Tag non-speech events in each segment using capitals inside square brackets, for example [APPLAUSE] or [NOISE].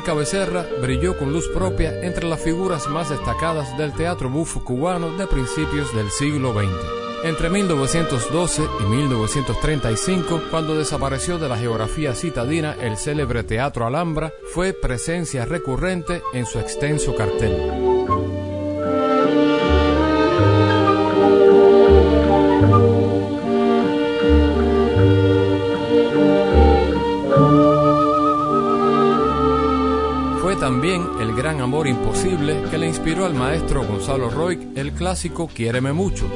Blanca Becerra brilló con luz propia entre las figuras más destacadas del teatro bufo cubano de principios del siglo XX. Entre 1912 y 1935, cuando desapareció de la geografía citadina el célebre Teatro Alhambra, fue presencia recurrente en su extenso cartel. El gran amor imposible que le inspiró al maestro Gonzalo Roig el clásico Quiéreme mucho.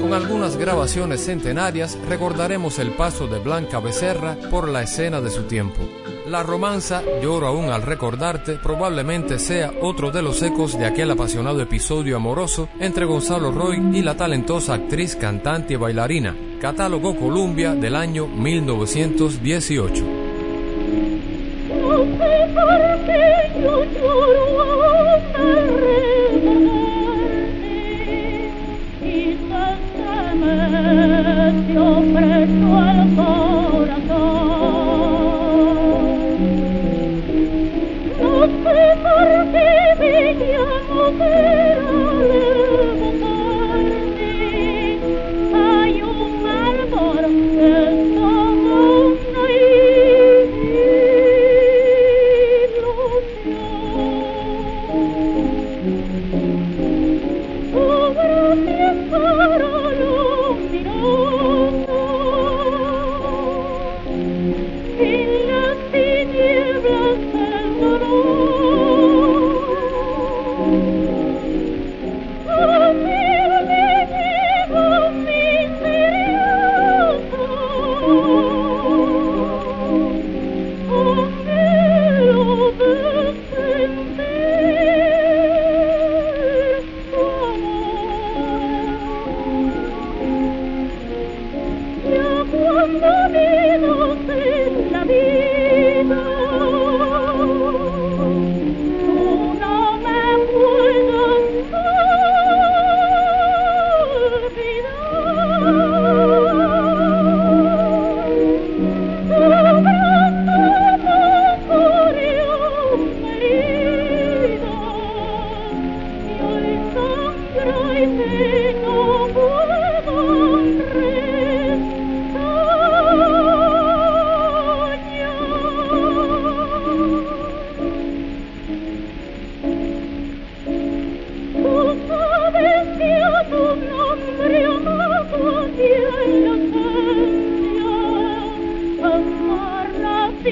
Con algunas grabaciones centenarias recordaremos el paso de Blanca Becerra por la escena de su tiempo. La romanza Lloro aún al recordarte probablemente sea otro de los ecos de aquel apasionado episodio amoroso entre Gonzalo Roy y la talentosa actriz, cantante y bailarina, catálogo Columbia del año 1918. No sé por qué yo lloro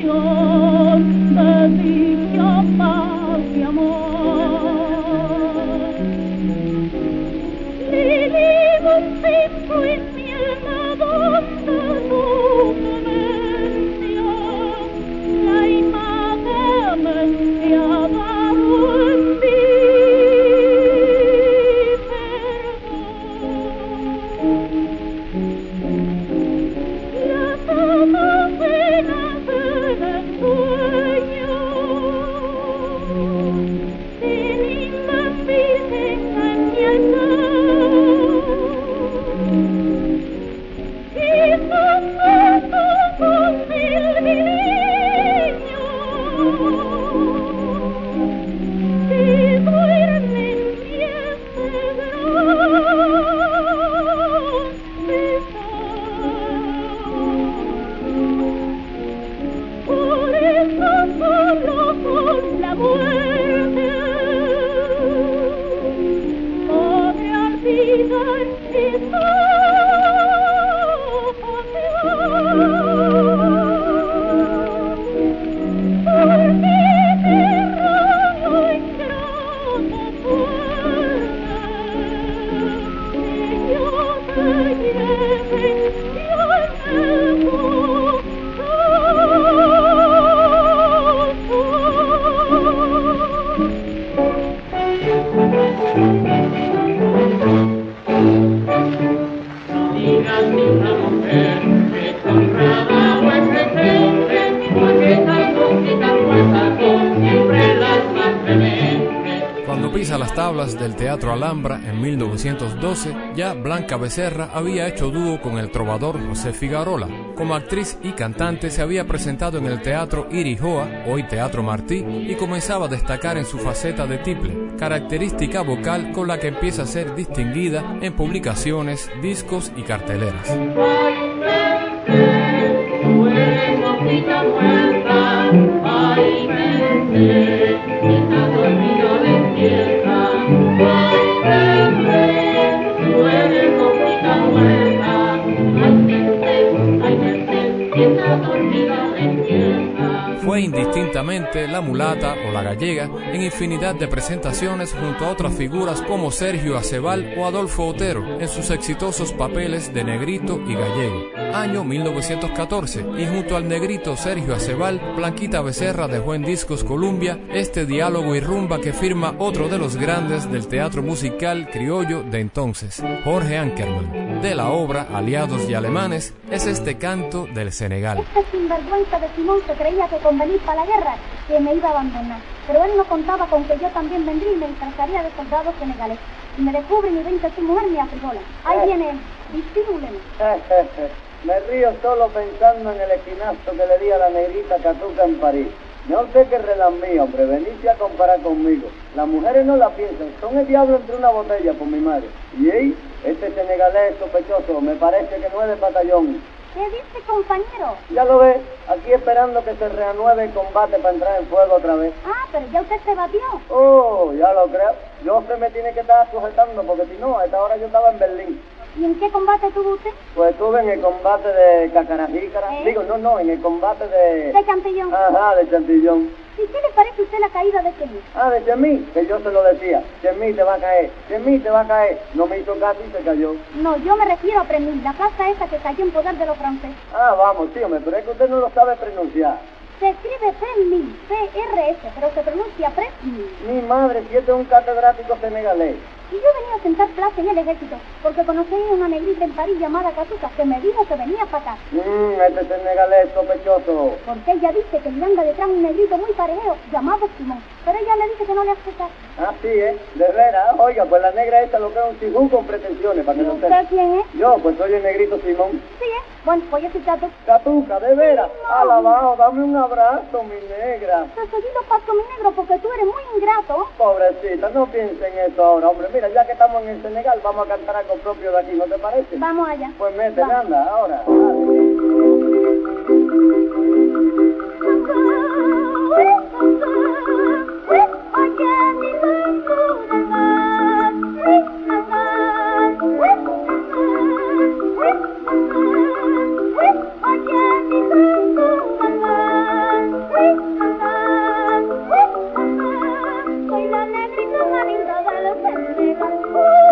show. Del Teatro Alhambra en 1912, ya Blanca Becerra había hecho dúo con el trovador José Figarola. Como actriz y cantante se había presentado en el Teatro Irijoa, hoy Teatro Martí, y comenzaba a destacar en su faceta de tiple, característica vocal con la que empieza a ser distinguida en publicaciones, discos y carteleras. Indistintamente la mulata o la gallega en infinidad de presentaciones junto a otras figuras como Sergio Acebal o Adolfo Otero en sus exitosos papeles de negrito y gallego. Año 1914 y junto al negrito Sergio Acebal, Blanquita Becerra dejó en Discos Columbia este diálogo y rumba que firma otro de los grandes del teatro musical criollo de entonces, Jorge Ankerman. De la obra Aliados y Alemanes es este canto del Senegal. Sinvergüenza de Simón se creía que con venir para la guerra que me iba a abandonar. Pero él no contaba con que yo también vendría y me disfrazaría de soldados senegales. Si me descubren y ven que su mujer me afrigola. Ahí viene él. Distímulen. Me río solo pensando en el esquinazo que le di a la negrita Catuca en París. No sé qué relambí, hombre, veniste a comparar conmigo. Las mujeres no la piensan, son el diablo entre una botella, por mi madre. Y ahí, este senegalés sospechoso, me parece que no es de batallón. ¿Qué dice, compañero? Ya lo ves, aquí esperando que se reanueve el combate para entrar en fuego otra vez. Ah, pero ya usted se batió. Oh, ya lo creo. Yo se me tiene que estar sujetando, porque si no, a esta hora yo estaba en Berlín. ¿Y en qué combate tuvo usted? Pues estuve en el combate de Cacarajícara. ¿Eh? Digo, no, no, en el combate de... De Cantillón. Ajá, de Chantillón. ¿Y qué le parece a usted la caída de Chemí? Ah, de Chemí, que yo se lo decía. Chemí te va a caer, Chemí te va a caer. No me hizo caso y se cayó. No, yo me refiero a Premil, la plaza esa que cayó en poder de los franceses. Ah, vamos, tío, pero es que usted no lo sabe pronunciar. Se escribe Premil, P-R-S, pero se pronuncia Premil. Mi madre, si este es un catedrático senegalés. Y yo venía a sentar plaza en el ejército, porque conocí a una negrita en París llamada Catuca, que me dijo que venía para acá. Mmm, este senegalés sospechoso. Porque ella dice que le anda detrás un negrito muy parejeo, llamado Simón. Pero ella le dice que no le hace caso. Ah, sí, ¿eh? De veras. Oiga, pues la negra esta lo que es un sigún con pretensiones, para ¿Y que no usted quién es? Yo, pues soy el negrito Simón. Sí, ¿eh? Bueno, pues yo soy Catu. Catuca, de veras. Alabado, dame un abrazo, mi negra. Te seguido paso mi negro porque tú eres muy ingrato. Pobrecita, no piensen en eso ahora, hombre. Mira, ya que estamos en el Senegal, vamos a cantar algo propio de aquí, ¿no te parece? Vamos allá. Pues mete, anda, ahora. Thank you.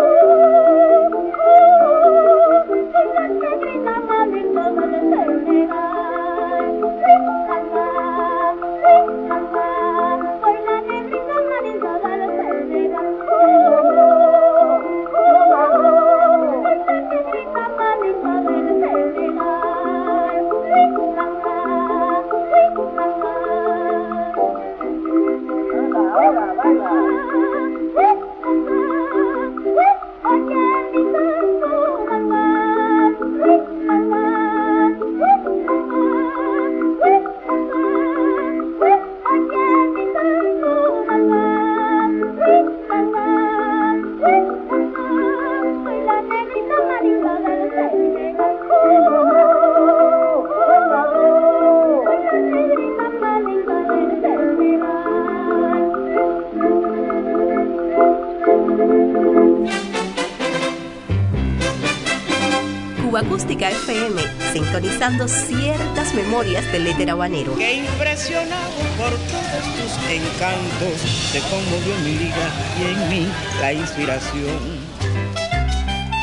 Ciertas memorias del éter habanero. que impresionado por todos tus encantos, te conmovió mi vida y en mí la inspiración.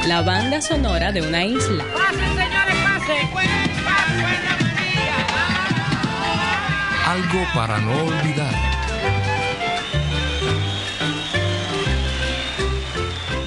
La banda sonora de una isla. Algo para no olvidar.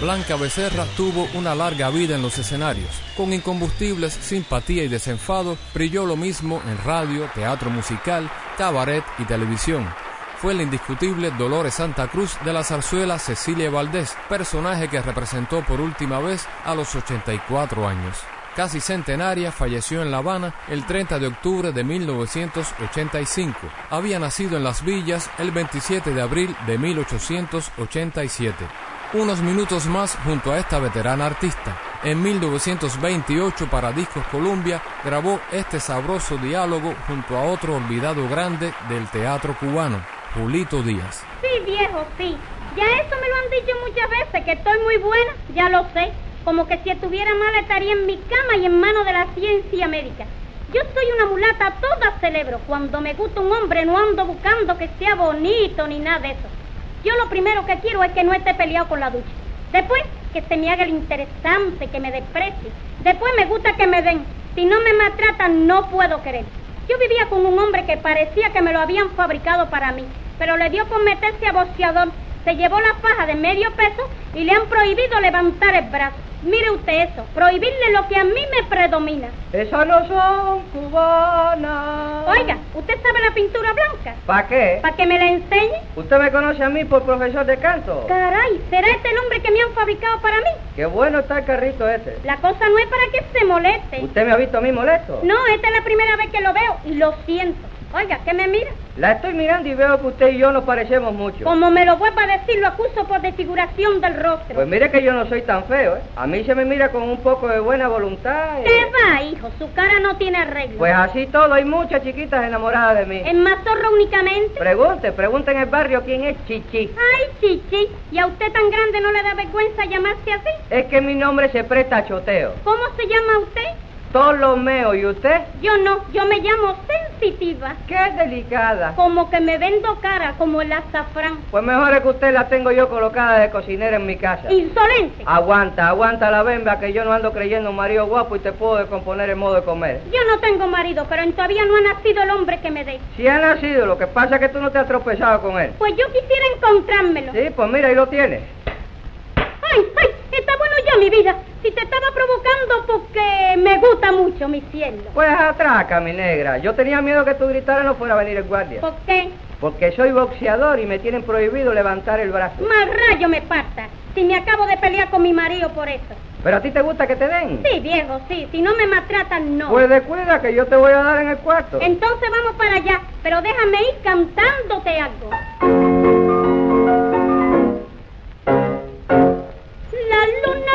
Blanca Becerra tuvo una larga vida en los escenarios. Con incombustibles simpatía y desenfado, brilló lo mismo en radio, teatro musical, cabaret y televisión. fue la indiscutible Dolores Santa Cruz de la zarzuela Cecilia Valdés, personaje que representó por última vez a los 84 años. Casi centenaria, falleció en La Habana el 30 de octubre de 1985. Había nacido en Las Villas el 27 de abril de 1887 unos minutos más junto a esta veterana artista. En 1928 para Discos Columbia grabó este sabroso diálogo junto a otro olvidado grande del teatro cubano, Julito Díaz. Sí, viejo, sí. Ya eso me lo han dicho muchas veces, que estoy muy buena, ya lo sé. Como que si estuviera mal estaría en mi cama y en manos de la ciencia médica. Yo soy una mulata toda celebro. Cuando me gusta un hombre no ando buscando que sea bonito ni nada de eso. Yo lo primero que quiero es que no esté peleado con la ducha. Después, que se me haga el interesante, que me desprecie. Después me gusta que me den. Si no me maltratan, no puedo querer. Yo vivía con un hombre que parecía que me lo habían fabricado para mí, pero le dio con meterse a boxeador, se llevó la faja de medio peso y le han prohibido levantar el brazo. Mire usted eso, prohibirle lo que a mí me predomina. Esas no son cubanas. Oiga, ¿usted sabe la pintura blanca? ¿Para qué? ¿Para que me la enseñe? ¿Usted me conoce a mí por profesor de canto? Caray, ¿será este el hombre que me han fabricado para mí? Qué bueno está el carrito ese. La cosa no es para que se moleste. ¿Usted me ha visto a mí molesto? No, esta es la primera vez que lo veo y lo siento. Oiga, ¿qué me mira? La estoy mirando y veo que usted y yo nos parecemos mucho. Como me lo vuelva a decir, lo acuso por desfiguración del rostro. Pues mire que yo no soy tan feo, ¿eh? A mí se me mira con un poco de buena voluntad. y- ¿Qué va, hijo? Su cara no tiene arreglo. Pues así todo, hay muchas chiquitas enamoradas de mí. ¿En Mazorro únicamente? Pregunte, pregunte en el barrio quién es Chichi. Ay, chichi, ¿y a usted tan grande no le da vergüenza llamarse así? Es que mi nombre se presta a choteo. ¿Cómo se llama usted? Ptolomeo, ¿y usted? Yo no, yo me llamo sensitiva. Qué delicada. Como que me vendo cara, como el azafrán. Pues mejor es que usted la tengo yo colocada de cocinera en mi casa. Insolente. Aguanta, aguanta la bemba que yo no ando creyendo un marido guapo y te puedo descomponer el modo de comer. Yo no tengo marido, pero todavía no ha nacido el hombre que me dé. Si ha nacido, lo que pasa es que tú no te has tropezado con él. Pues yo quisiera encontrármelo. Sí, pues mira, ahí lo tienes. Ay, ay, está bueno ya mi vida. Si te estaba provocando porque me gusta mucho mi cielo. Pues atraca, mi negra. Yo tenía miedo que tú gritaras no fuera a venir el guardia. ¿Por qué? Porque soy boxeador y me tienen prohibido levantar el brazo. Más rayo me parta. Si me acabo de pelear con mi marido por eso. ¿Pero a ti te gusta que te den? Sí, viejo, sí. Si no me maltratan, no. Pues descuida que yo te voy a dar en el cuarto. Entonces vamos para allá, pero déjame ir cantándote algo. La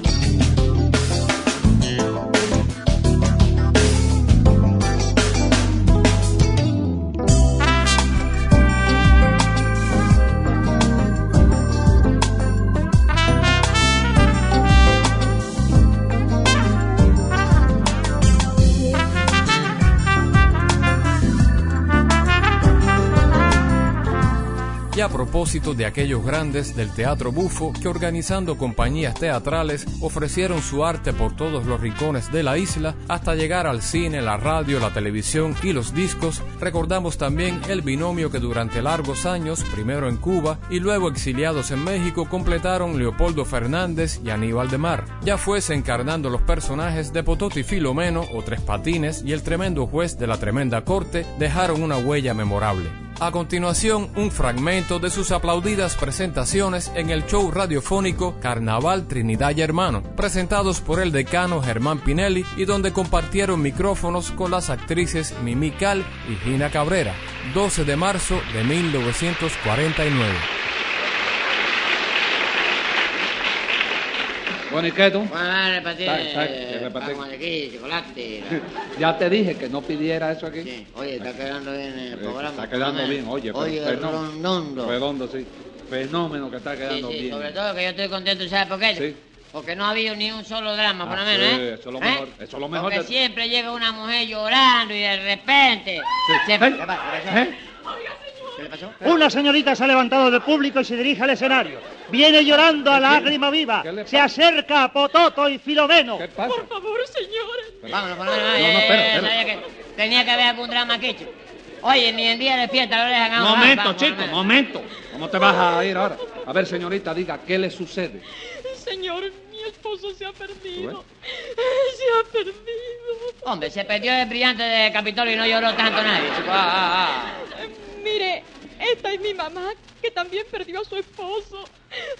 De aquellos grandes del teatro bufo que organizando compañías teatrales ofrecieron su arte por todos los rincones de la isla hasta llegar al cine, la radio, la televisión y los discos, recordamos también el binomio que durante largos años, primero en Cuba y luego exiliados en México, completaron Leopoldo Fernández y Aníbal de Mar, ya fuese encarnando los personajes de Pototi Filomeno o Tres Patines y el tremendo juez de la tremenda corte, dejaron una huella memorable. A continuación, un fragmento de sus aplaudidas presentaciones en el show radiofónico Carnaval Trinidad y Hermano, presentados por el decano Germán Pinelli y donde compartieron micrófonos con las actrices Mimi Cal y Gina Cabrera, 12 de marzo de 1949. Bueno, ¿y qué tú? Bueno, repartir eh, con aquí, chocolate. [LAUGHS] Ya te dije que no pidiera eso aquí. Sí. Oye, está quedando bien el Eh, programa. Está quedando bien, oye. Oye, redondo. Redondo, sí. Fenómeno que está Sí, quedando sí, bien. sobre todo que yo estoy contento, ¿sabes por qué? Sí. Porque no ha habido ni un solo drama, por Ah, lo menos, sí, ¿eh? eso es lo ¿Eh? mejor, eso es lo mejor Porque de- siempre llega una mujer llorando y de repente... se- ¿Eh? ¿Qué pasa? ¿Qué pasó? ¿Eh? Una señorita se ha levantado del público y se dirige al escenario. Viene llorando a lágrima viva. ¿Qué le Se acerca a Pototo y Filomeno. ¿Qué pasa? Por favor, señores. Vámonos. No, no, eh, espera, espera. sabía que tenía que haber algún drama aquí. Oye, ni en día de fiesta lo dejan. Momento, Vamos, por lo chico, menos. momento. ¿Cómo te vas a ir ahora? A ver, señorita, diga, ¿qué le sucede? Señor, mi esposo se ha perdido. ¿Tú Se ha perdido. Hombre, se perdió el brillante de Capitolio y no lloró tanto nadie, chico. Ah, ah, ah. Mire, esta es mi mamá, que también perdió a su esposo.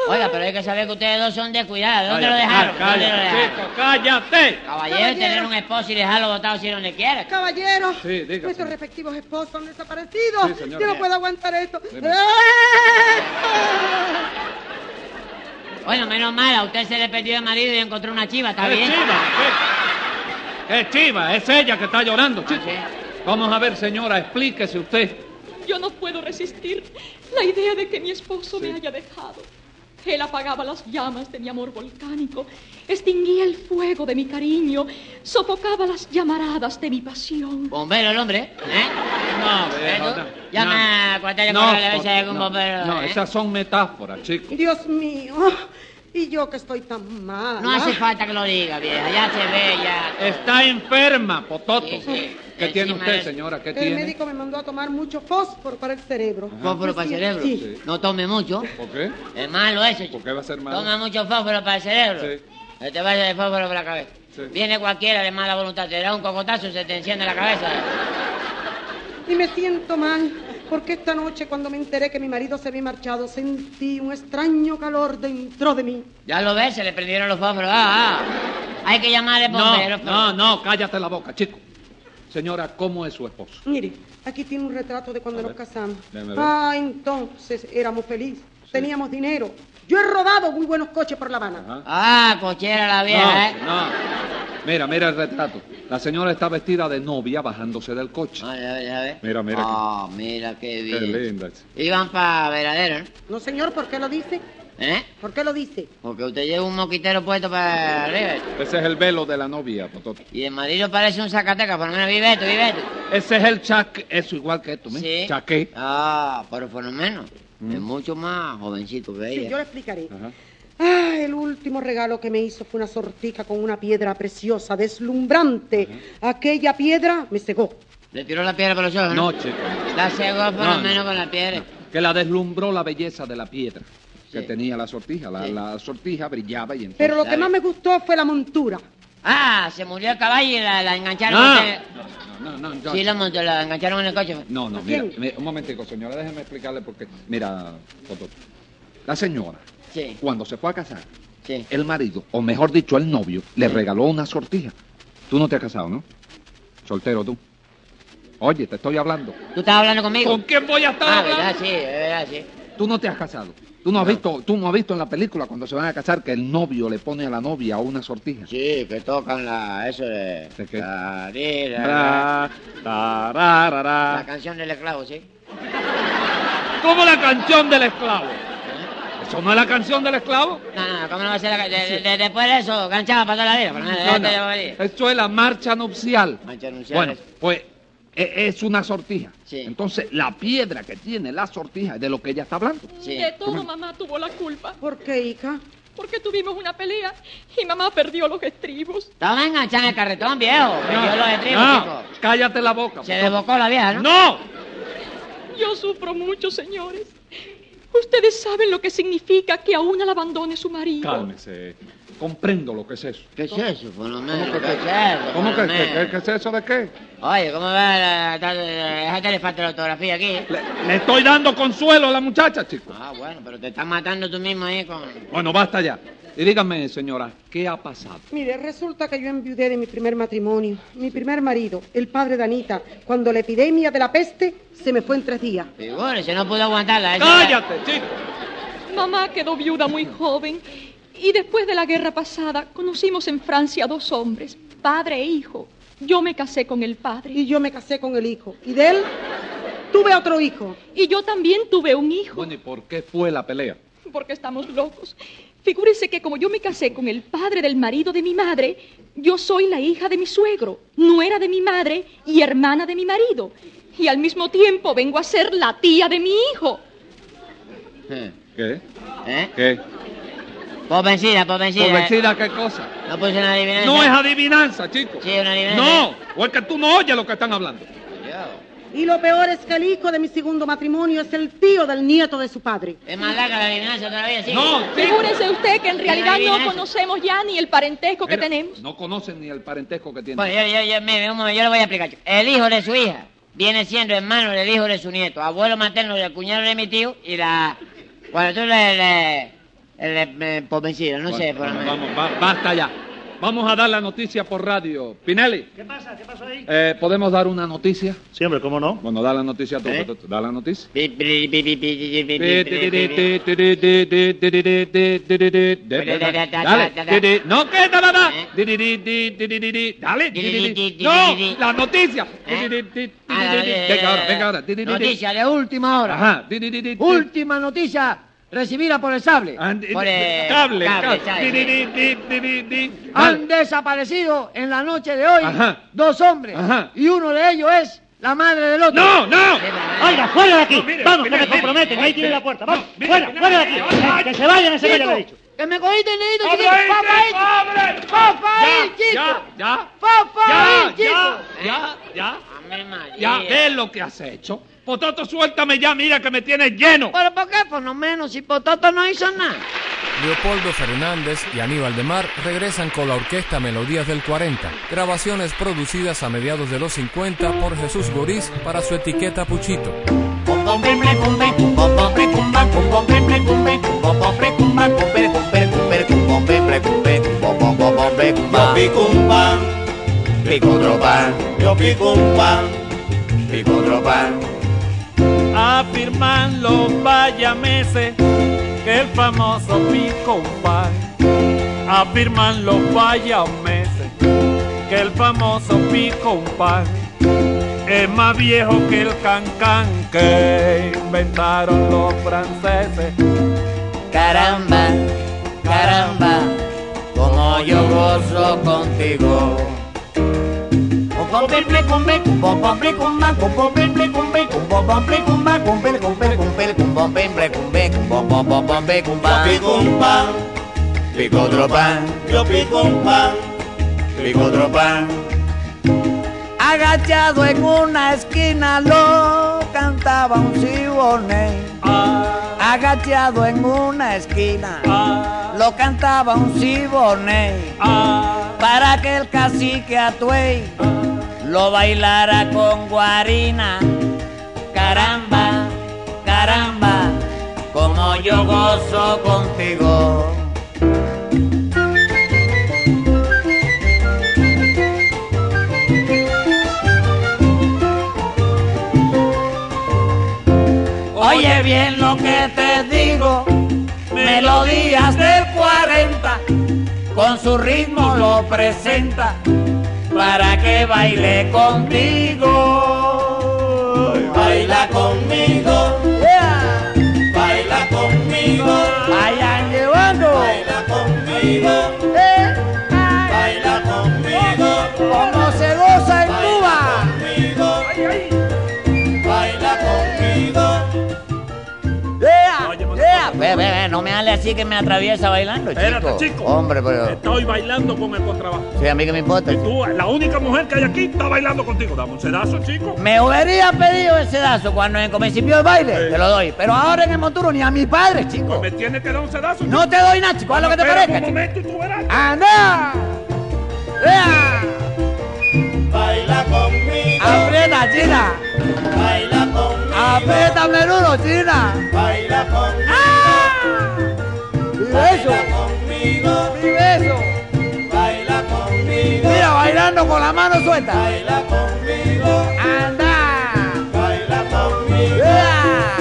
Oiga, pero hay que saber que ustedes dos son descuidados. ¿Dónde lo Cállate, dejaron? ¿Dónde lo Cállate, dejaron? chico, cállate. Caballero, Caballero. tener un esposo y dejarlo botado si donde quiera. Caballero, Sí, diga, nuestros respectivos esposos han desaparecido. Sí. Yo no puedo aguantar esto. Dime. Bueno, menos mal, a usted se le perdió el marido y encontró una chiva, ¿está ¿Qué bien? chiva? ¿Qué? ¿Qué chiva? Es ella que está llorando, chico. sí. Vamos a ver, señora, explíquese usted. Yo no puedo resistir la idea de que mi esposo me haya dejado. Él apagaba las llamas de mi amor volcánico, extinguía el fuego de mi cariño, sofocaba las llamaradas de mi pasión. Bombero el hombre, ¿eh? No, ¿Eh, tú? no. Llama si hay algún no, bombero. no, ¿eh? esas son metáforas, chico. Dios mío. Y yo que estoy tan mal. No hace falta que lo diga, vieja, ya se ve, ya. Está enferma, Pototo. Sí, sí. ¿Qué tiene usted, señora? ¿Qué El tiene? médico me mandó a tomar mucho fósforo para el cerebro. Fósforo para el cerebro. Sí. No tome mucho. ¿Por qué? Es malo eso, chico. ¿Por qué va a ser malo? Toma mucho fósforo para el cerebro. Sí. Te vaya el fósforo por la cabeza. Sí. Viene cualquiera de mala voluntad, te da un cocotazo y se te enciende la cabeza. Y me siento mal, porque esta noche cuando me enteré que mi marido se había marchado, sentí un extraño calor dentro de mí. Ya lo ves, se le prendieron los fósforos. Ah, ah. Hay que llamarle bomberos. No, no, no, cállate la boca, chico. Señora, ¿cómo es su esposo? Mire, aquí tiene un retrato de cuando A nos ver, casamos. Ah, entonces éramos felices, teníamos dinero. Yo he robado muy buenos coches por La Habana. Ajá. Ah, cochera la vieja, ¿eh? No, no. Mira, mira el retrato. La señora está vestida de novia bajándose del coche. Ay, a ver, a ver. Mira, mira. Ah, mira qué Qué bien. linda. Iban para Veradero, ¿no? No, señor, ¿por qué lo dice? ¿Eh? ¿Por qué lo dice? Porque usted lleva un moquitero puesto para arriba. Ese es el velo de la novia, Pototo. Y el marido parece un zacateca, por lo menos vive esto, vive esto. Ese es el chaque, eso igual que esto, ¿me? Sí. Chaque. Ah, pero por lo menos. Es mucho más jovencito que Sí, yo le explicaré. Ajá. Ah, el último regalo que me hizo fue una sortija con una piedra preciosa, deslumbrante. Aquella piedra me cegó. Le tiró la piedra por los ojos, No, ¿no? chico. La cegó por No, lo menos no. con la piedra. Que la deslumbró la belleza de la piedra que Sí. tenía la sortija. La, Sí. la sortija brillaba y entonces... Pero lo que más me gustó fue la montura. Ah, se murió el caballo y la, la engancharon. No. usted- No, no, no, yo- Sí, la, montó, la engancharon en el coche. No, no, ¿A mira, mira, un momentico, señora, déjeme explicarle porque, mira, la señora, Sí, cuando se fue a casar, sí. el marido, o mejor dicho, el novio, le regaló una sortija. Tú no te has casado, ¿no? Soltero tú. Oye, te estoy hablando. ¿Tú estás hablando conmigo? ¿Con quién voy a estar Ah, hablando? verdad, sí, verdad, sí. Tú no te has casado. Tú no has visto, tú no has visto en la película cuando se van a casar que el novio le pone a la novia una sortija. Sí, que tocan la... eso de... La canción del esclavo, ¿sí? ¿Cómo la canción del esclavo? ¿Eso no es la canción del esclavo? No, no, ¿cómo no va a ser la ca- de- de- de- Después de eso, ganchaba para toda la vida. No. Eso es la marcha nupcial. Mancha anunciar Bueno, pues es una sortija. Sí. Entonces, la piedra que tiene la sortija es de lo que ella está hablando. Sí. De todo mamá tuvo la culpa, ¿Por qué, hija? porque tuvimos una pelea y mamá perdió los estribos. Estaba enganchada en el carretón, viejo. Perdió los estribos, no, chico. cállate la boca. Se desbocó la vieja, ¿no? ¡No! Yo sufro mucho, señores. Ustedes saben lo que significa que a una la abandone su marido. Cálmese. Comprendo lo que es eso. ¿Qué es eso, por lo menos? ¿Cómo que ¿Qué qué? es eso, ¿Cómo que, que es eso de qué? Oye, ¿cómo va la... la- Déjate le falta la ortografía aquí. Le estoy dando consuelo a la muchacha, chico. Ah, bueno, pero te estás matando tú mismo ahí con... Bueno, basta ya. Y dígame, señora, ¿qué ha pasado? Mire, resulta que yo enviudé de mi primer matrimonio. Mi primer marido, el padre de Anita, cuando la epidemia de la peste se me fue en tres días. Figúrese, no pudo aguantarla. esa- ¡Cállate, chico! Mamá quedó viuda muy joven y después de la guerra pasada conocimos en Francia dos hombres, padre e hijo. Yo me casé con el padre. Y yo me casé con el hijo. Y de él tuve otro hijo. Y yo también tuve un hijo, Bueno, ¿y por qué fue la pelea? porque estamos locos. Figúrese que como yo me casé con el padre del marido de mi madre, yo soy la hija de mi suegro, nuera de mi madre y hermana de mi marido. Y al mismo tiempo vengo a ser la tía de mi hijo. ¿Qué? ¿Eh? ¿Qué? Por vencida, por vencida. ¿Por vencida qué cosa? No puse una adivinanza. No es adivinanza, chico. Sí, una adivinanza. No, o es que tú no oyes lo que están hablando. Y lo peor es que el hijo de mi segundo matrimonio es el tío del nieto de su padre. Es más larga la adivinanza todavía, sí. Figúrese usted que en realidad no conocemos ya ni el parentesco que Mira, tenemos. No conocen ni el parentesco que tienen. Bueno, yo, yo, yo, mire, un momento, yo le voy a explicar. El hijo de su hija viene siendo hermano del hijo de su nieto, abuelo materno del cuñado de mi tío y la... Bueno, tú le... le, eh, por vencido, no bueno, sé. Por bueno, vamos, va, basta ya. Vamos a dar la noticia por radio. Pinelli. ¿Qué pasa? ¿Qué pasó ahí? Eh, ¿Podemos dar una noticia? Siempre, ¿cómo no? Bueno, da la noticia tú. ¿Eh? Da la noticia. Dale. No, que nada, nada. Dale. No, la noticia. Venga ahora, venga ahora. Noticia de última hora. Última noticia recibida por el sable. Por el Cable. cable, cable. Han desaparecido en la noche de hoy Ajá. dos hombres. Ajá. Y uno de ellos es la madre del otro. No, no. Oiga, fuera de aquí. No, mire, Vamos, mire, que me comprometen. mire, Ahí tiene la puerta. Vamos, mire, fuera, mire, fuera de aquí. mire. Que se vayan Chico, he dicho. que me cogiste el dedito, ¡Hombre, chiquito. Papá! Papá, ahí, Ya, chico. ya, Papá, ya, ahí, chico. ya, ya, ya. Ya, ves lo que has hecho. Pototo, suéltame ya, mira que me tienes lleno. ¿Pero por qué? Por lo menos, si Pototo no hizo nada. Leopoldo Fernández y Aníbal de Mar regresan con la orquesta Melodías del 40, grabaciones producidas a mediados de los 50 por Jesús Goriz para su etiqueta Puchito. Yo pico un pan, pico otro pan, yo pico un pan, pico otro pan. Afirman los vallameses que el famoso pico. Afirman los vallameses que el famoso pico es más viejo que el cancán que inventaron los franceses. Caramba, caramba, como yo gozo contigo. Pico pan, yo pico un pan, pico otro pan. Agachado en una esquina lo cantaba un siboney. Agachado en una esquina lo cantaba un siboney. Para que el cacique Atuey lo bailara con guarina. Caramba, caramba, como yo gozo contigo. Oye bien lo que te digo, melodías del 40, con su ritmo lo presenta, para que baile contigo. Baila conmigo, Yeah. baila conmigo, Vayan así que me atraviesa bailando, chico. Espérate, chico. Hombre, pero... Estoy bailando con el contrabajo. Sí, a mí que me importa. Tú, la única mujer que hay aquí, está bailando contigo. Dame un sedazo, chico. Me hubiera pedido ese dazo cuando en el principio del baile, te lo doy. Pero ahora en el monturo ni a mi padre, chico. Pues me tienes que dar un sedazo. No te doy nada, chico, haz lo que te parezca. un momento y tú verás. ¡Anda! ¡Ea! Baila conmigo. ¡Aprieta, China! Baila conmigo. ¡Aprieta, menudo, China! Baila conmigo. ¡Mi beso! Conmigo. ¡Mi beso! Baila conmigo. Mira, bailando con la mano suelta. Baila conmigo. ¡Anda! Baila conmigo. ¡Ea!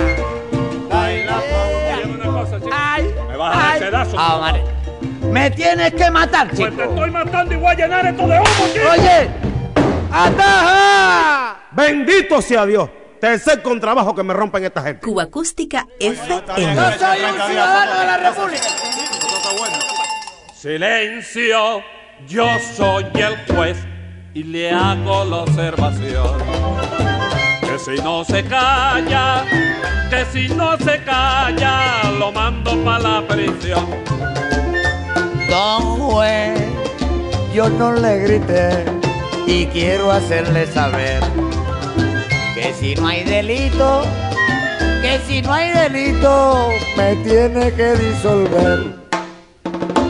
Baila conmigo. Dime una cosa, chico. ¡Ay! Me vas a dar sedazo. Ah. Me tienes que matar, Pues te chico. estoy matando y voy a llenar esto de humo, chico. Oye, ¡ataja! Bendito sea Dios. Tercer contrabajo que me rompen esta gente. Cuba Acústica FM. Yo soy un ciudadano de la República. Silencio, yo soy el juez y le hago la observación. Que si no se calla, que si no se calla, lo mando para la prisión. Don juez, yo no le grité y quiero hacerle saber que si no hay delito, que si no hay delito, me tiene que disolver.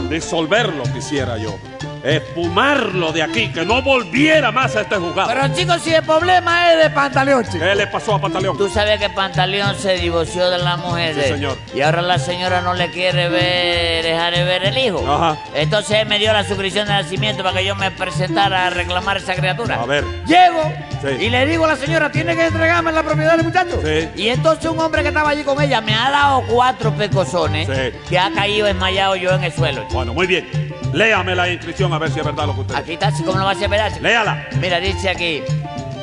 Disolverlo quisiera yo. Espumarlo de aquí, que no volviera más a este juzgado. Pero chicos, si el problema es de Pantaleón, chico. ¿Qué le pasó a Pantaleón? Tú sabes que Pantaleón se divorció de la mujer. Sí, señor. Y ahora la señora no le quiere ver, dejar de ver el hijo. Ajá. Entonces él me dio la suscripción de nacimiento para que yo me presentara a reclamar esa criatura. A ver. Llego Sí. y le digo a la señora, tiene que entregarme la propiedad del muchacho. Sí. Y entonces un hombre que estaba allí con ella me ha dado cuatro pecosones que ha caído desmayado yo en el suelo. Bueno, muy bien. Léame la inscripción a ver si es verdad lo que usted Aquí está, así como lo va a hacer, ¿verdad? Léala. Mira, dice aquí.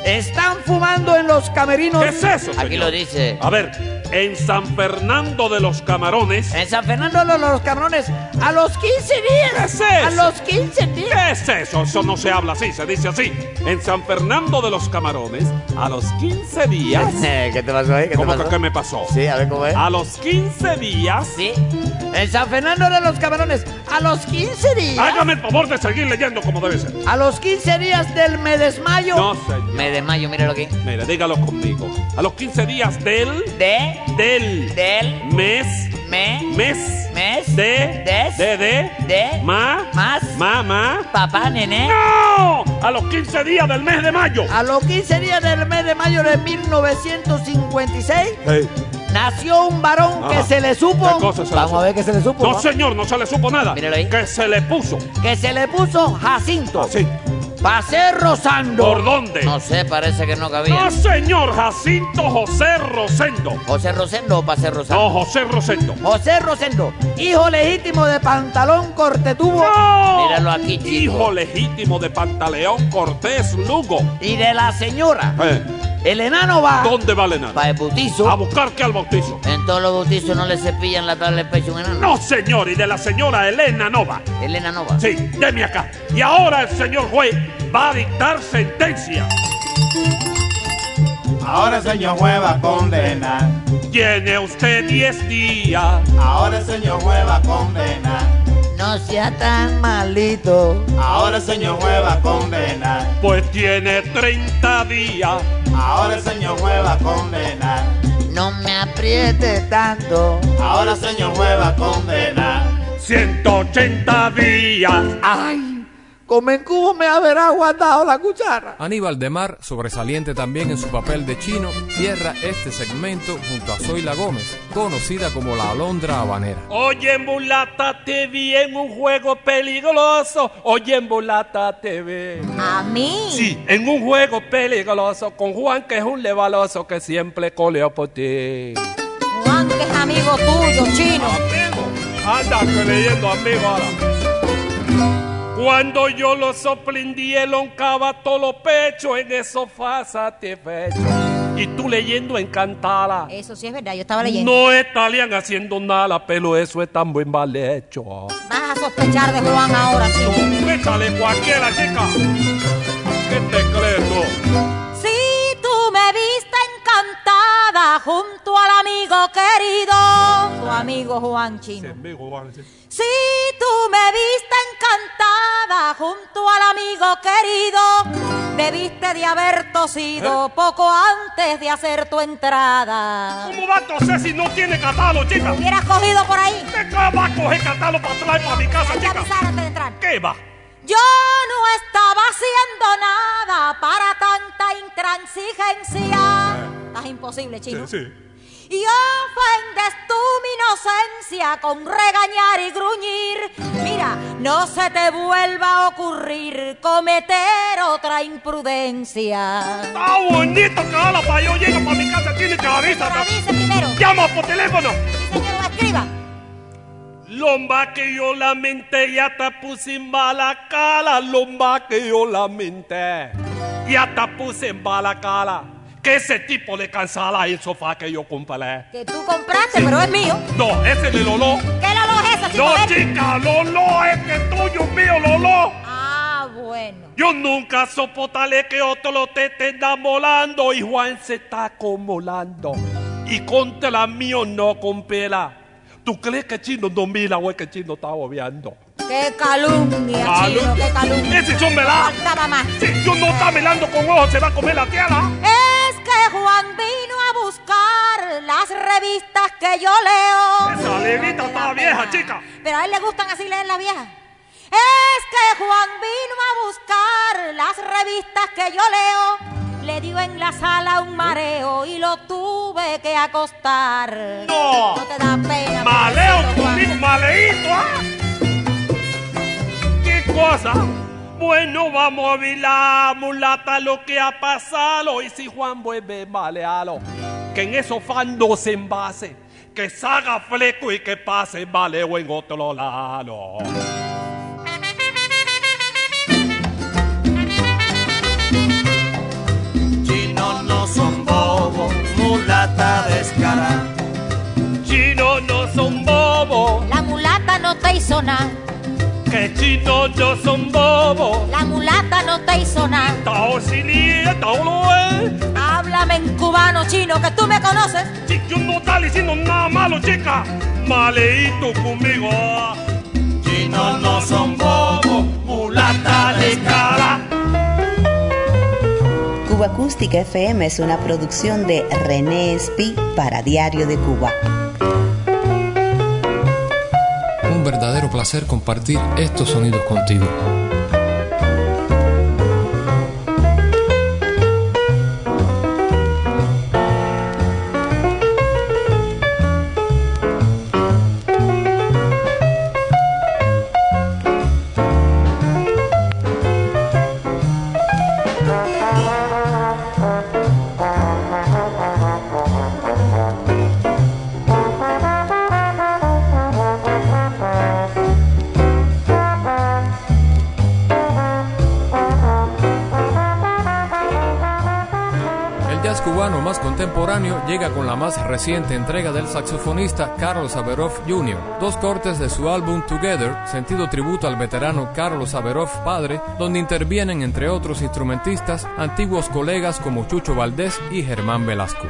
Están fumando en los camerinos. ¿Qué es eso, Aquí señor? lo dice. A ver, en San Fernando de los Camarones. En San Fernando de los Camarones, a los 15 días. ¿Qué es A eso? los 15 días. ¿Qué es eso? Eso no se habla así, se dice así. En San Fernando de los Camarones, a los 15 días. [LAUGHS] ¿Qué te pasó ahí? ¿Qué ¿Cómo te que qué me pasó? Sí, a ver cómo es. A los 15 días. Sí. En San Fernando de los Camarones, a los 15 días. Hágame el favor de seguir leyendo como debe ser. A los 15 días del me desmayo. No, señor. Me desmayo, míralo aquí. Mire, dígalo conmigo. A los 15 días del. De. Del. Del. Mes. Me. Mes. Mes. De. Des. De. De. De. Ma. Más. Ma. Ma. Papá, nené. ¡No! A los 15 días del mes de mayo. A los 15 días del mes de mayo de 1956 Sí. nació un varón Ajá. que se le supo. ¿Qué cosa se le Vamos supo? a ver qué se le supo. No, señor, no se le supo nada. Míralo ahí. Que se le puso. Que se le puso Jacinto. Así. Pasé rozando. ¿Por dónde? No sé, parece que no cabía. No, señor, Jacinto José Rosendo. José Rosendo o Pasé Rosando. No, José Rosendo. José Rosendo, hijo legítimo de Pantalón Cortetubo. ¡No! Míralo aquí, chico. Hijo legítimo de Pantaleón Cortés Lugo. Y de la señora. Eh, El enano va. ¿Dónde va el enano? Para el bautizo. A buscar que al bautizo. En todos los bautizos no le cepillan la tabla del pecho a un enano. No, señor, y de la señora Elena Nova. Elena no va. Sí, deme acá. Y ahora el señor juez va a dictar sentencia. Ahora el señor juez va a condenar. Tiene usted 10 días. Ahora el señor juez va a condenar. No sea tan malito. Ahora el señor juez va a condenar. Pues tiene 30 días. Ahora el señor juez va a condenar. No me apriete tanto. Ahora el señor juez va a condenar. 180 días. ¡Ay! Como en cubo me habrá aguantado la cuchara. Aníbal de Mar, sobresaliente también en su papel de chino, cierra este segmento junto a Zoila Gómez, conocida como la Alondra Habanera. Oye, mulata, te vi en un juego peligroso. Oye, mulata, te vi. ¿A mí? Sí, en un juego peligroso con Juan, que es un levaloso que siempre coleó por ti. Juan, que es amigo tuyo, chino. Anda, que leyendo amigo ahora. Cuando yo lo sorprendí, él oncaba todos los pechos en el sofá satisfecho. Y tú leyendo encantada. Eso sí es verdad, yo estaba leyendo. No estarían haciendo nada, pero eso es tan buen mal hecho. Vas a sospechar de Juan ahora, chino. Échale cualquiera, chica. ¿Qué te crees junto al amigo querido, tu amigo Juan Chino. Si tú me viste encantada junto al amigo querido, debiste de haber tosido poco antes de hacer tu entrada. ¿Cómo va a toser si no tiene catálogo, chica? Hubieras cogido por ahí. ¿Qué va a coger catálogo para traer para mi casa, chica? avisar antes de entrar. ¿Qué va? Yo no estaba haciendo nada para tanta intransigencia. Estás imposible, chino. Sí. Y ofendes tú mi inocencia con regañar y gruñir. Mira, no se te vuelva a ocurrir cometer otra imprudencia. Está bonito que ahora para yo llego para mi casa tiene que avisar. avise primero. Llama por teléfono. Señor, escriba. Lomba que yo lamenté, ya te puse en bala cala, lomba que yo lamenté, ya te puse en bala cala. Que ese tipo le cansala el sofá que yo compré. Que tú compraste, pero es mío. No, ese de Lolo. ¿Qué Lolo es ese? No, chica, Lolo, es tuyo, mío, Lolo. Ah, bueno. Yo nunca soportaré que otro lo te esté enamorando y Juan se está acumulando. Y contra mío no compela. ¿Tú crees que Chino no mira o es que Chino está obviando? Qué calumnia, chino, Calumnia. qué calumnia. Ese son más. Si yo no está mirando con ojos, se va a comer la tierra. Es que Juan vino a buscar las revistas que yo leo. Esa librita está vieja, chica. Pero a él le gustan así leer las viejas. Es que Juan vino a buscar las revistas que yo leo. Le dio en la sala un mareo y lo tuve que acostar. No. No te da pena. Maleo conmigo, maleíto, ¿ah? ¿Qué cosa? Bueno, vamos a ver la mulata lo que ha pasado. Y si Juan vuelve malealo, que en esos fandos se envase, que salga fleco y que pase maleo en otro lado. Chinos no son bobos, mulata descarada. Chinos no son bobos, La mulata no te hizo nada. Que chinos no son bobos. La mulata no te hizo nada. Tao tao lo es. Háblame en cubano chino que tú me conoces. Si yo no está diciendo nada malo, chica. Maleíto conmigo. Chinos no son bobos, mulata descarada. Cuba Acústica FM es una producción de René Espi para Diario de Cuba. Verdadero placer compartir estos sonidos contigo. Llega con la más reciente entrega del saxofonista Carlos Averoff Jr., dos cortes de su álbum Together, sentido tributo al veterano Carlos Averoff padre, donde intervienen entre otros instrumentistas antiguos colegas como Chucho Valdés y Germán Velasco.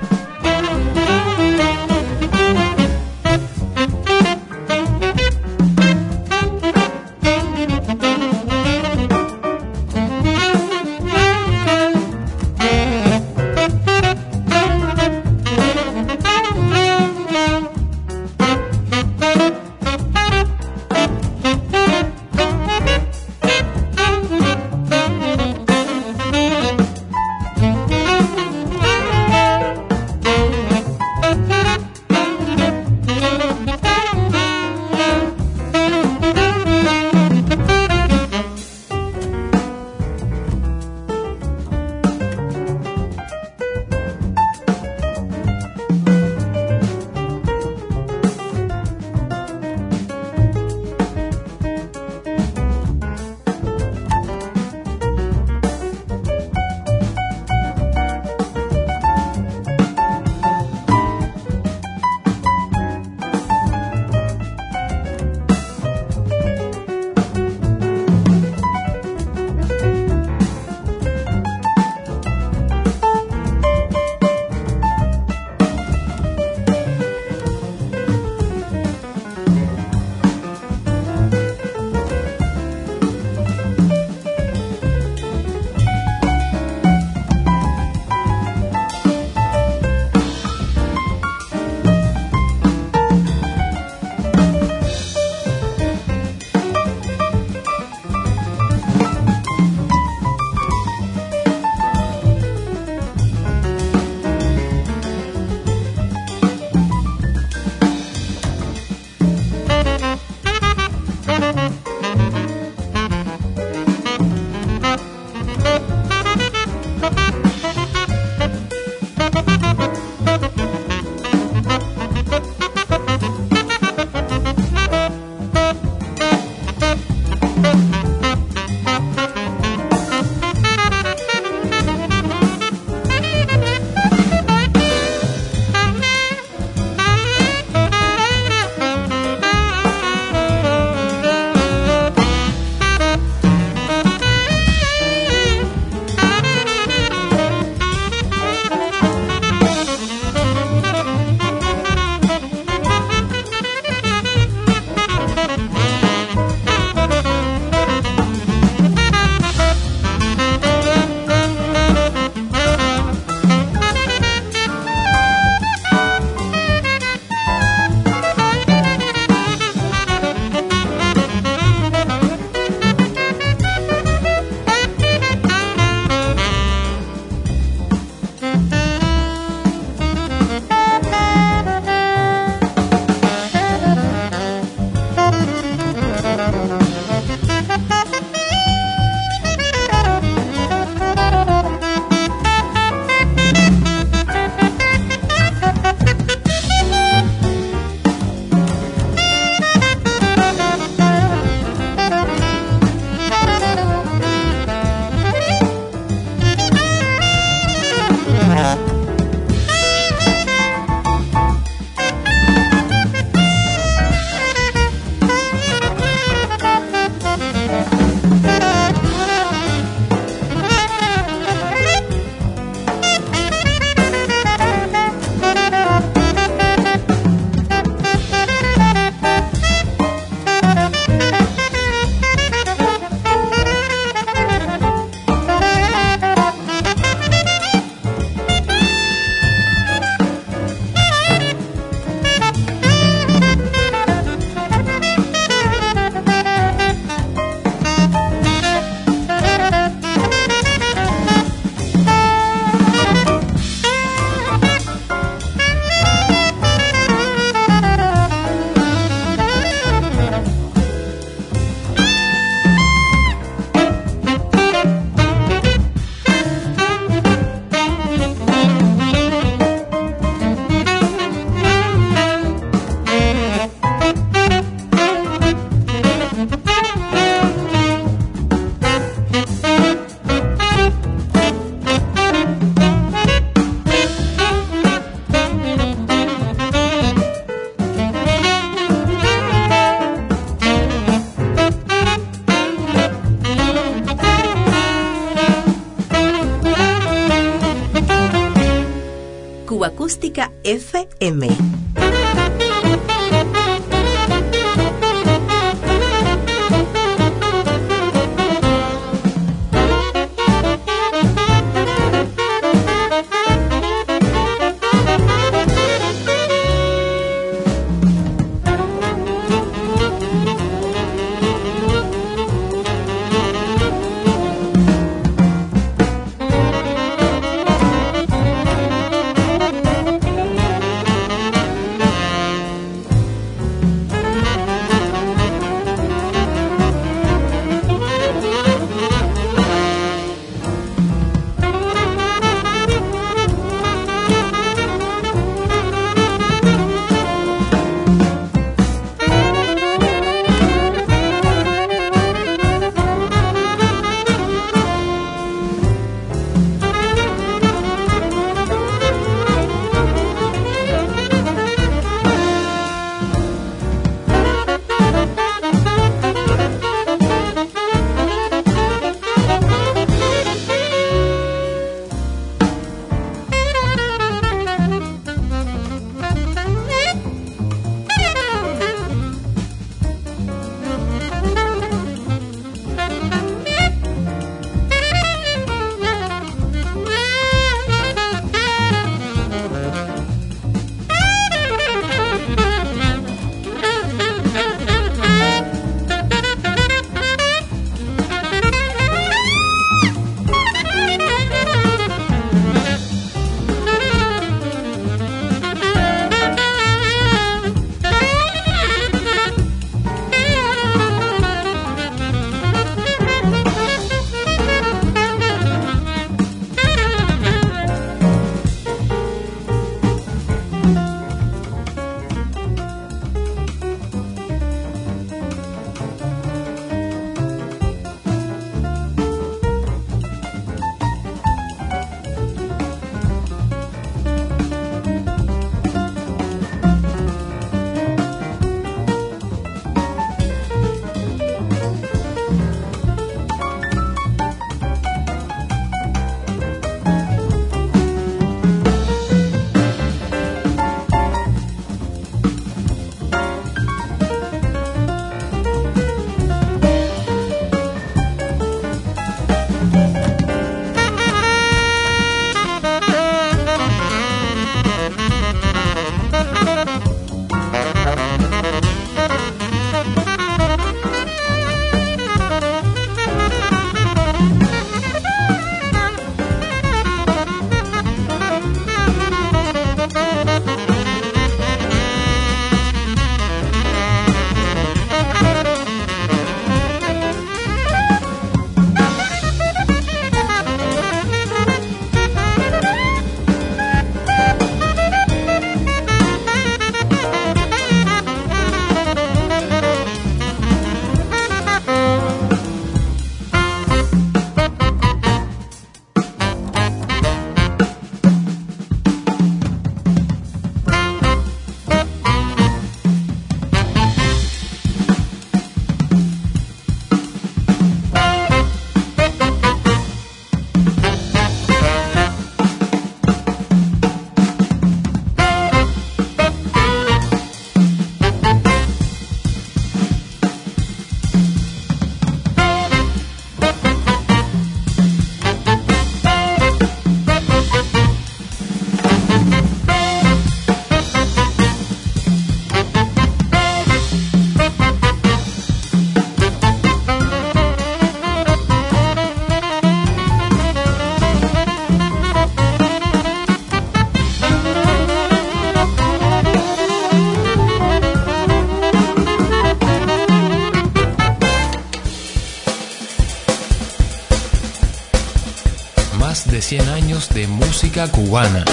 Cubana.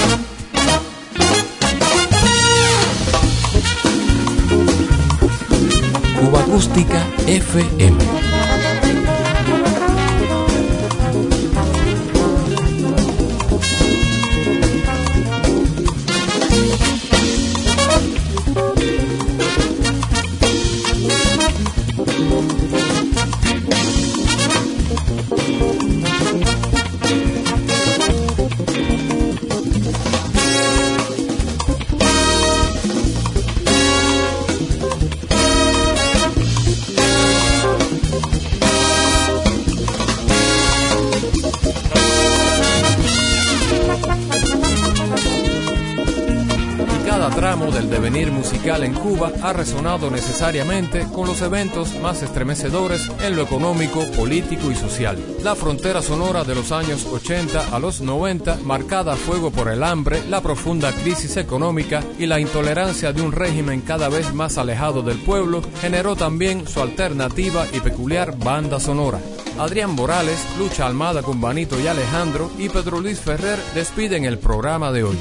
Ha resonado necesariamente con los eventos más estremecedores en lo económico, político y social. La frontera sonora de los años 80 a los 90, marcada a fuego por el hambre, la profunda crisis económica y la intolerancia de un régimen cada vez más alejado del pueblo, generó también su alternativa y peculiar banda sonora. Adrián Morales, Lucha Almada con Banito y Alejandro y Pedro Luis Ferrer despiden el programa de hoy.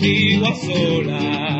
contigo a solas.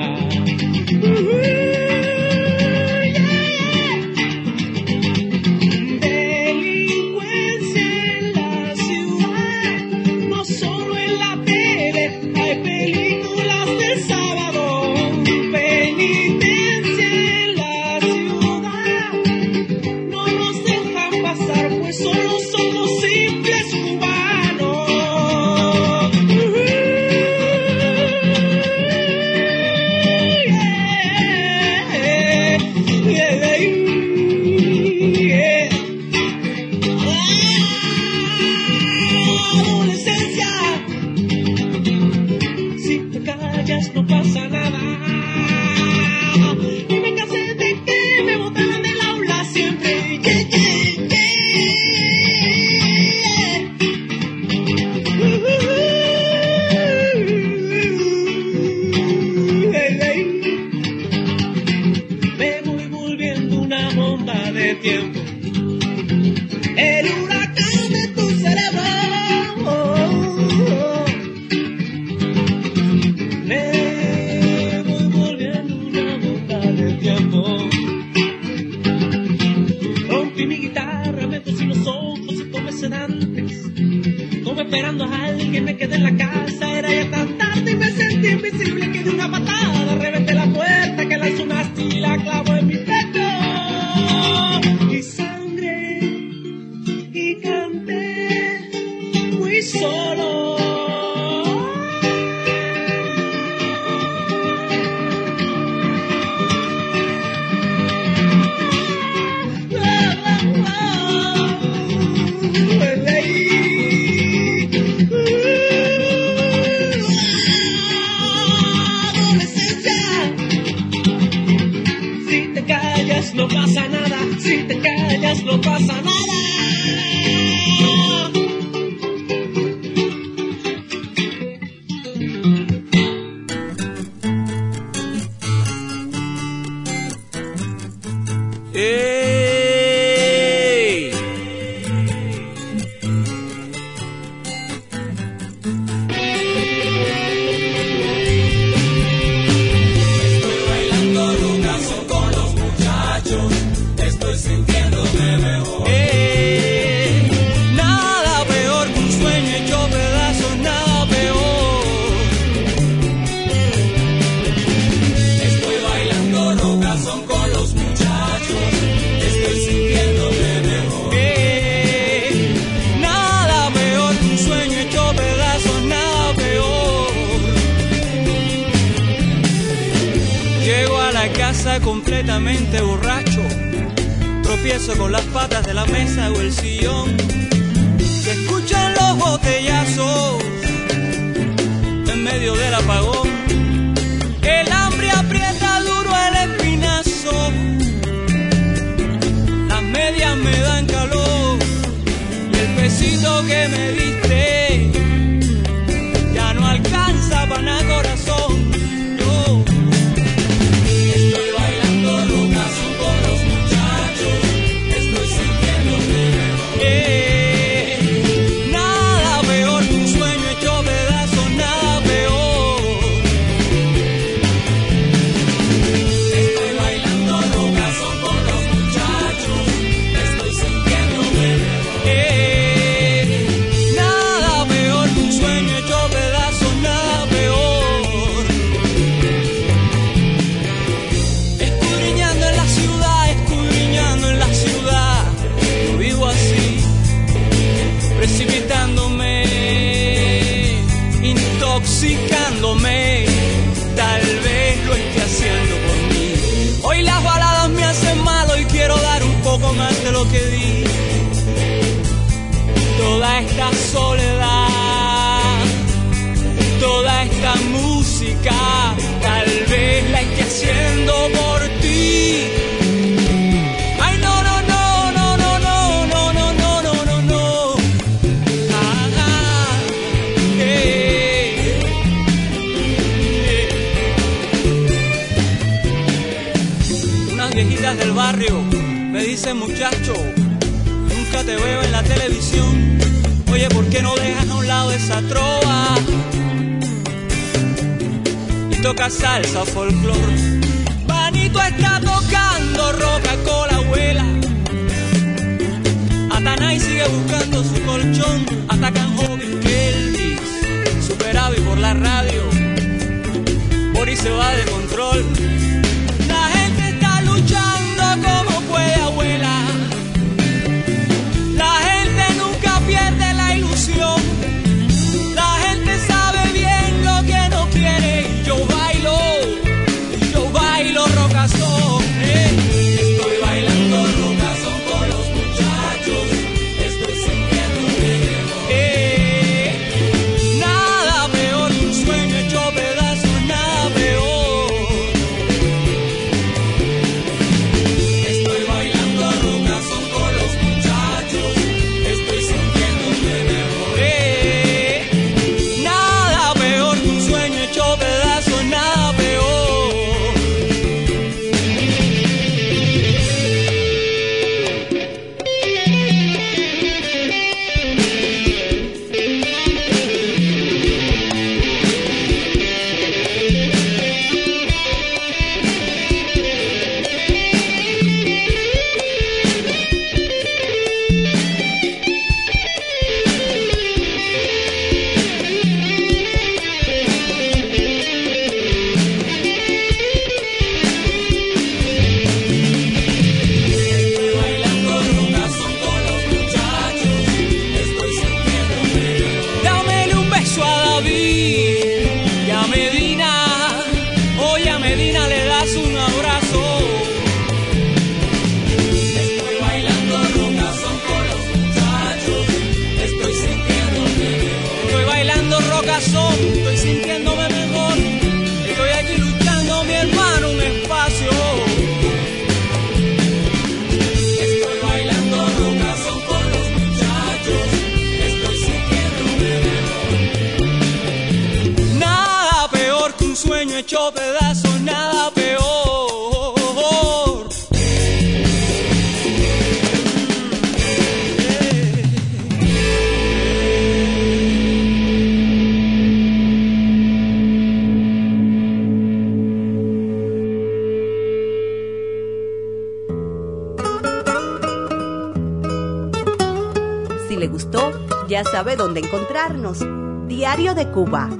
Diario de Cuba.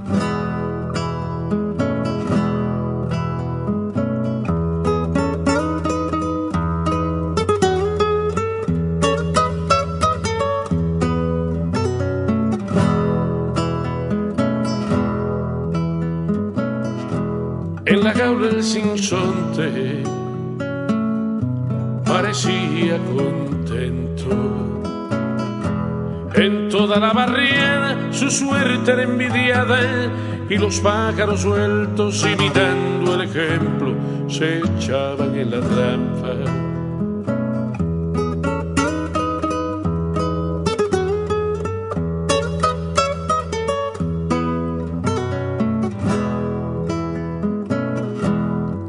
En la jaula del sinsonte parecía contento. En toda la barriga su suerte era envidiada y los pájaros sueltos imitando el ejemplo se echaban en la trampa.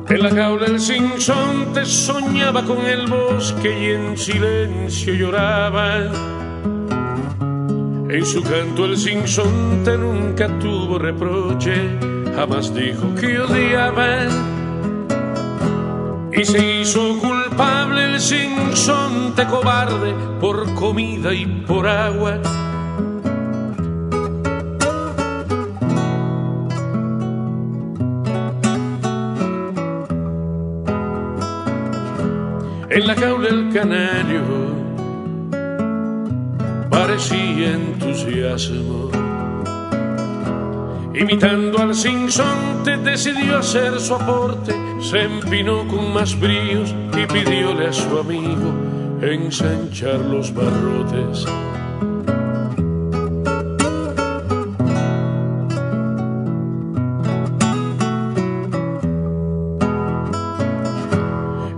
En la jaula el sinsonte soñaba con el bosque y en silencio lloraba. En su canto el sinsonte nunca tuvo reproche, jamás dijo que odiaba. Y se hizo culpable el sinsonte cobarde por comida y por agua En la jaula el canario parecía entusiasmo. Imitando al sinsonte decidió hacer su aporte, se empinó con más bríos y pidióle a su amigo ensanchar los barrotes.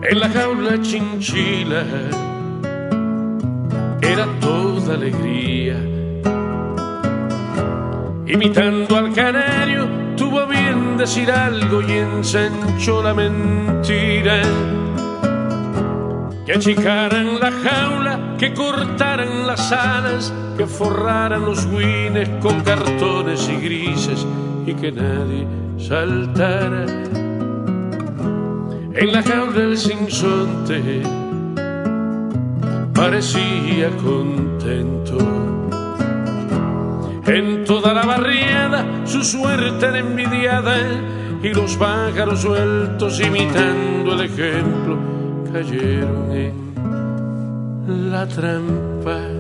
En la jaula chinchila alegría. Imitando al canario, tuvo bien decir algo y ensanchó la mentira. Que achicaran la jaula, que cortaran las alas, que forraran los guines con cartones y grises y que nadie saltara en la jaula del sinsonte parecía contento. En toda la barriada su suerte era envidiada y los pájaros sueltos imitando el ejemplo cayeron en la trampa.